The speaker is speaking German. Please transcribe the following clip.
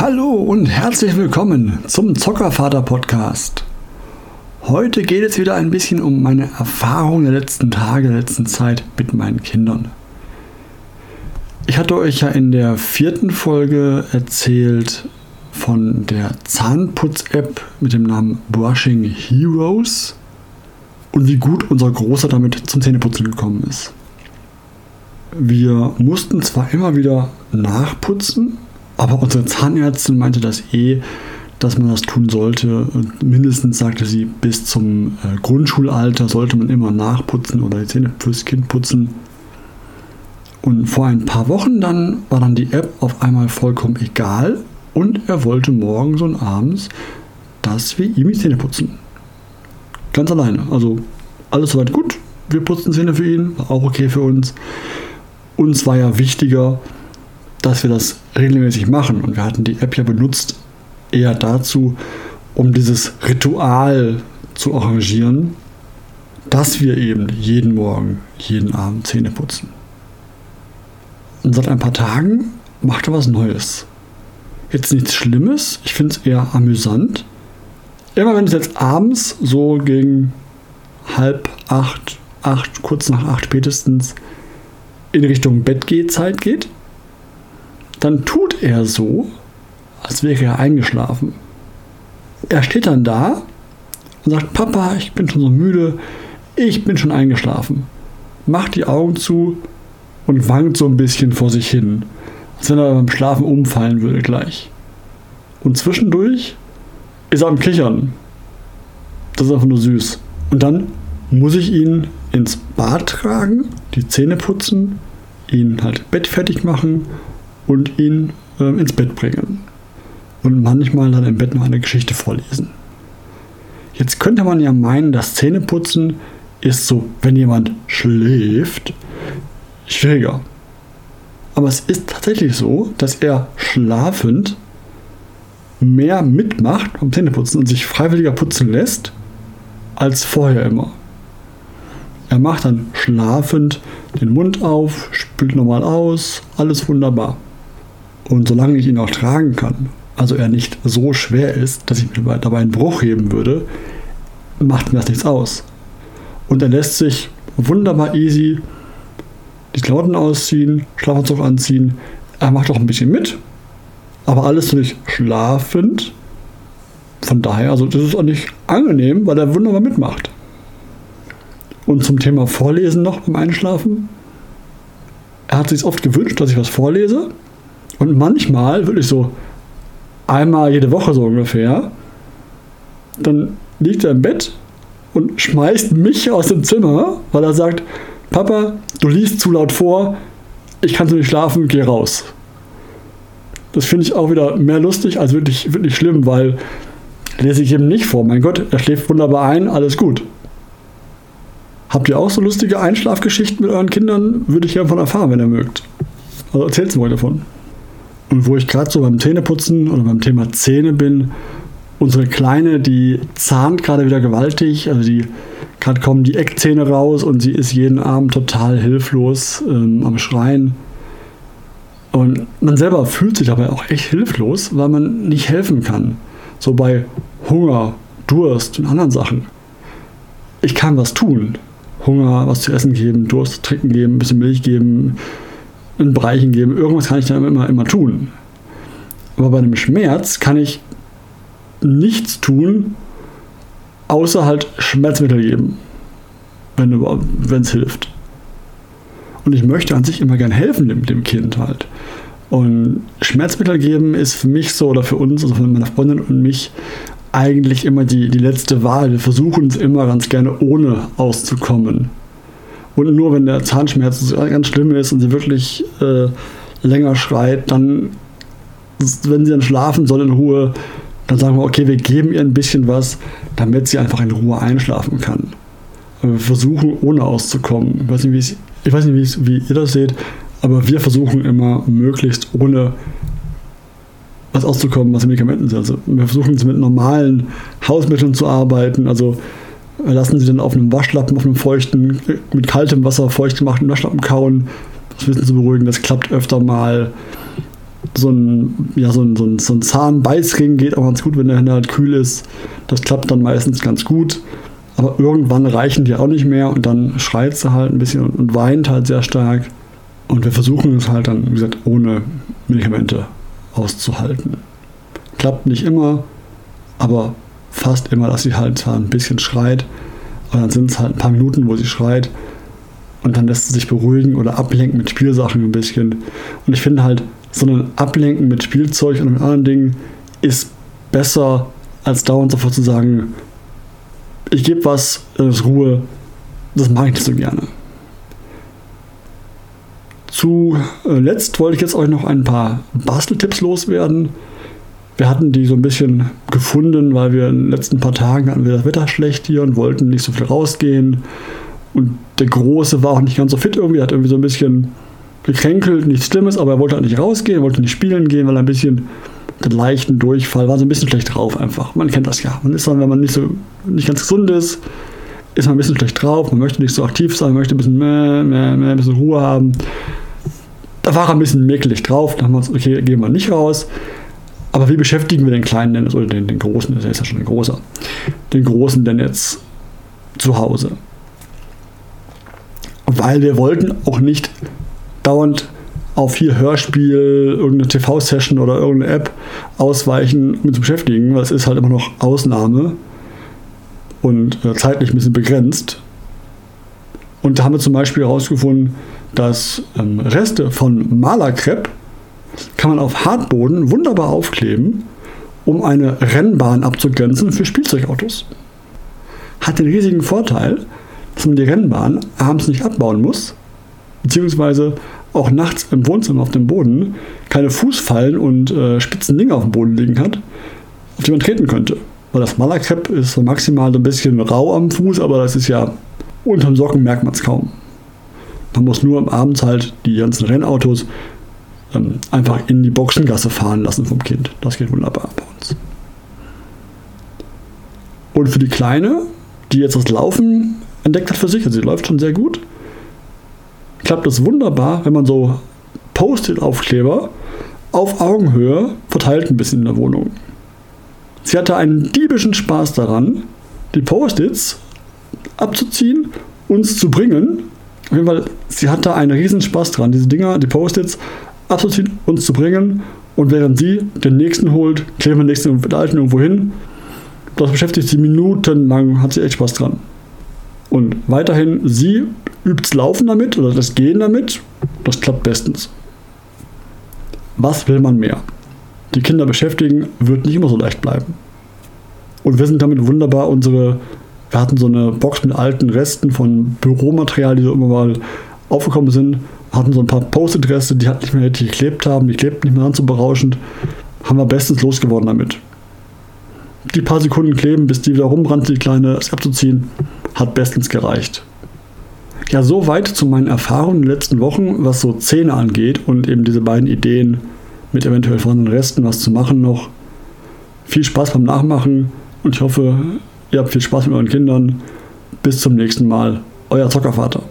Hallo und herzlich willkommen zum Zockervater Podcast. Heute geht es wieder ein bisschen um meine Erfahrungen der letzten Tage, der letzten Zeit mit meinen Kindern. Ich hatte euch ja in der vierten Folge erzählt von der Zahnputz-App mit dem Namen Brushing Heroes und wie gut unser Großer damit zum Zähneputzen gekommen ist. Wir mussten zwar immer wieder nachputzen, aber unsere Zahnärztin meinte das eh, dass man das tun sollte. Mindestens sagte sie, bis zum äh, Grundschulalter sollte man immer nachputzen oder die Zähne fürs Kind putzen. Und vor ein paar Wochen dann war dann die App auf einmal vollkommen egal und er wollte morgens und abends, dass wir ihm die Zähne putzen. Ganz alleine. Also alles soweit gut. Wir putzen Zähne für ihn, war auch okay für uns. Uns war ja wichtiger, dass wir das regelmäßig machen. Und wir hatten die App ja benutzt eher dazu, um dieses Ritual zu arrangieren, dass wir eben jeden Morgen, jeden Abend Zähne putzen. Und seit ein paar Tagen macht er was Neues. Jetzt nichts Schlimmes, ich finde es eher amüsant. Immer wenn es jetzt abends so gegen halb acht, acht, kurz nach acht spätestens in Richtung Bettgehzeit geht, dann tut er so, als wäre er eingeschlafen. Er steht dann da und sagt, Papa, ich bin schon so müde, ich bin schon eingeschlafen. Macht die Augen zu und wankt so ein bisschen vor sich hin, als wenn er beim Schlafen umfallen würde gleich. Und zwischendurch ist er am Kichern. Das ist einfach nur süß. Und dann muss ich ihn ins Bad tragen, die Zähne putzen, ihn halt bettfertig machen und ihn äh, ins Bett bringen. Und manchmal dann im Bett noch eine Geschichte vorlesen. Jetzt könnte man ja meinen, das Zähneputzen ist so, wenn jemand schläft, schwieriger. Aber es ist tatsächlich so, dass er schlafend mehr mitmacht beim Zähneputzen und sich freiwilliger putzen lässt, als vorher immer. Er macht dann schlafend den Mund auf, spült normal aus, alles wunderbar. Und solange ich ihn auch tragen kann, also er nicht so schwer ist, dass ich mir dabei einen Bruch heben würde, macht mir das nichts aus. Und er lässt sich wunderbar easy die Klamotten ausziehen, Schlafanzug anziehen. Er macht auch ein bisschen mit, aber alles natürlich schlafend. Von daher, also das ist auch nicht angenehm, weil er wunderbar mitmacht. Und zum Thema Vorlesen noch beim Einschlafen. Er hat sich oft gewünscht, dass ich was vorlese. Und manchmal, wirklich so einmal jede Woche so ungefähr, dann liegt er im Bett und schmeißt mich aus dem Zimmer, weil er sagt, Papa, du liest zu laut vor, ich kann so nicht schlafen, geh raus. Das finde ich auch wieder mehr lustig als wirklich, wirklich schlimm, weil lese ich ihm nicht vor. Mein Gott, er schläft wunderbar ein, alles gut. Habt ihr auch so lustige Einschlafgeschichten mit euren Kindern? Würde ich gerne von erfahren, wenn ihr mögt. Also erzählt mir davon. Und wo ich gerade so beim Zähneputzen oder beim Thema Zähne bin, unsere Kleine, die zahnt gerade wieder gewaltig. Also die gerade kommen die Eckzähne raus und sie ist jeden Abend total hilflos ähm, am Schreien. Und man selber fühlt sich dabei auch echt hilflos, weil man nicht helfen kann. So bei Hunger, Durst und anderen Sachen. Ich kann was tun. Hunger, was zu essen geben, Durst trinken geben, ein bisschen Milch geben, ein Breichen geben. Irgendwas kann ich dann immer, immer tun. Aber bei einem Schmerz kann ich nichts tun, außer halt Schmerzmittel geben, wenn es hilft. Und ich möchte an sich immer gern helfen dem, dem Kind halt. Und Schmerzmittel geben ist für mich so oder für uns, also für meine Freundin und mich, eigentlich immer die, die letzte Wahl. Wir versuchen es immer ganz gerne ohne auszukommen. Und nur wenn der Zahnschmerz ganz schlimm ist und sie wirklich äh, länger schreit, dann, wenn sie dann schlafen soll in Ruhe, dann sagen wir, okay, wir geben ihr ein bisschen was, damit sie einfach in Ruhe einschlafen kann. Wir versuchen, ohne auszukommen. Ich weiß nicht, ich weiß nicht wie ihr das seht, aber wir versuchen immer möglichst ohne was auszukommen, was Medikamenten sind. Also wir versuchen jetzt mit normalen Hausmitteln zu arbeiten. Also lassen sie dann auf einem Waschlappen, auf einem feuchten, mit kaltem Wasser feucht gemachten Waschlappen kauen. Das Wissen zu beruhigen, das klappt öfter mal. so ein, ja, so ein, so ein, so ein Zahnbeißring geht auch ganz gut, wenn der halt kühl ist. Das klappt dann meistens ganz gut. Aber irgendwann reichen die auch nicht mehr und dann schreit sie halt ein bisschen und weint halt sehr stark. Und wir versuchen es halt dann, wie gesagt, ohne Medikamente auszuhalten. Klappt nicht immer, aber fast immer, dass sie halt zwar ein bisschen schreit, aber dann sind es halt ein paar Minuten, wo sie schreit und dann lässt sie sich beruhigen oder ablenken mit Spielsachen ein bisschen. Und ich finde halt, so ein Ablenken mit Spielzeug und anderen Dingen ist besser, als dauernd sofort zu sagen, ich gebe was, ist Ruhe. Das mag ich nicht so gerne. Zuletzt wollte ich jetzt euch noch ein paar Basteltipps loswerden. Wir hatten die so ein bisschen gefunden, weil wir in den letzten paar Tagen hatten wir das Wetter schlecht hier und wollten nicht so viel rausgehen. Und der Große war auch nicht ganz so fit irgendwie, hat irgendwie so ein bisschen gekränkelt, nichts Schlimmes, aber er wollte halt nicht rausgehen, wollte nicht spielen gehen, weil er ein bisschen einen leichten Durchfall, war so ein bisschen schlecht drauf einfach. Man kennt das ja. Man ist dann, wenn man nicht so nicht ganz gesund ist, ist man ein bisschen schlecht drauf, man möchte nicht so aktiv sein, möchte ein bisschen mehr, mehr, mehr, ein bisschen Ruhe haben. Da war er ein bisschen mäkelig drauf, dann haben wir uns, okay, gehen wir nicht raus. Aber wie beschäftigen wir den Kleinen denn, oder den, den Großen, der ist ja schon ein Großer, den Großen denn jetzt zu Hause? Weil wir wollten auch nicht dauernd auf hier Hörspiel, irgendeine TV-Session oder irgendeine App ausweichen, mit zu beschäftigen, weil es ist halt immer noch Ausnahme und äh, zeitlich ein bisschen begrenzt. Und da haben wir zum Beispiel herausgefunden, dass ähm, Reste von Malerkrepp kann man auf Hartboden wunderbar aufkleben, um eine Rennbahn abzugrenzen für Spielzeugautos. Hat den riesigen Vorteil, dass man die Rennbahn abends nicht abbauen muss, beziehungsweise auch nachts im Wohnzimmer auf dem Boden keine Fußfallen und äh, spitzen Dinge auf dem Boden liegen hat, auf die man treten könnte. Weil das Malerkrepp ist so maximal so ein bisschen rau am Fuß, aber das ist ja unterm Socken merkt man es kaum. Man muss nur abends halt die ganzen Rennautos ähm, einfach in die Boxengasse fahren lassen vom Kind. Das geht wunderbar bei uns. Und für die Kleine, die jetzt das Laufen entdeckt hat für sich, also sie läuft schon sehr gut, klappt es wunderbar, wenn man so Post-it-Aufkleber auf Augenhöhe verteilt ein bisschen in der Wohnung. Sie hatte einen diebischen Spaß daran, die Post-its abzuziehen, uns zu bringen. Auf jeden Fall, sie hatte einen riesen Spaß dran, diese Dinger, die Post-its abzuziehen, uns zu bringen. Und während sie den nächsten holt, kleben wir den nächsten den alten irgendwo hin. Das beschäftigt sie minutenlang, hat sie echt Spaß dran. Und weiterhin, sie übt das Laufen damit oder das Gehen damit. Das klappt bestens. Was will man mehr? Die Kinder beschäftigen wird nicht immer so leicht bleiben. Und wir sind damit wunderbar unsere, wir hatten so eine Box mit alten Resten von Büromaterial, die so immer mal aufgekommen sind, hatten so ein paar Post-it-Reste, die halt nicht mehr richtig geklebt haben, die klebten nicht mehr ganz so berauschend, haben wir bestens losgeworden damit. Die paar Sekunden kleben, bis die wieder rumrannte, die Kleine, es abzuziehen, hat bestens gereicht. Ja, soweit zu meinen Erfahrungen in den letzten Wochen, was so Zähne angeht und eben diese beiden Ideen mit eventuell vorhandenen Resten was zu machen noch. Viel Spaß beim Nachmachen und ich hoffe, ihr habt viel Spaß mit euren Kindern. Bis zum nächsten Mal. Euer Zockervater.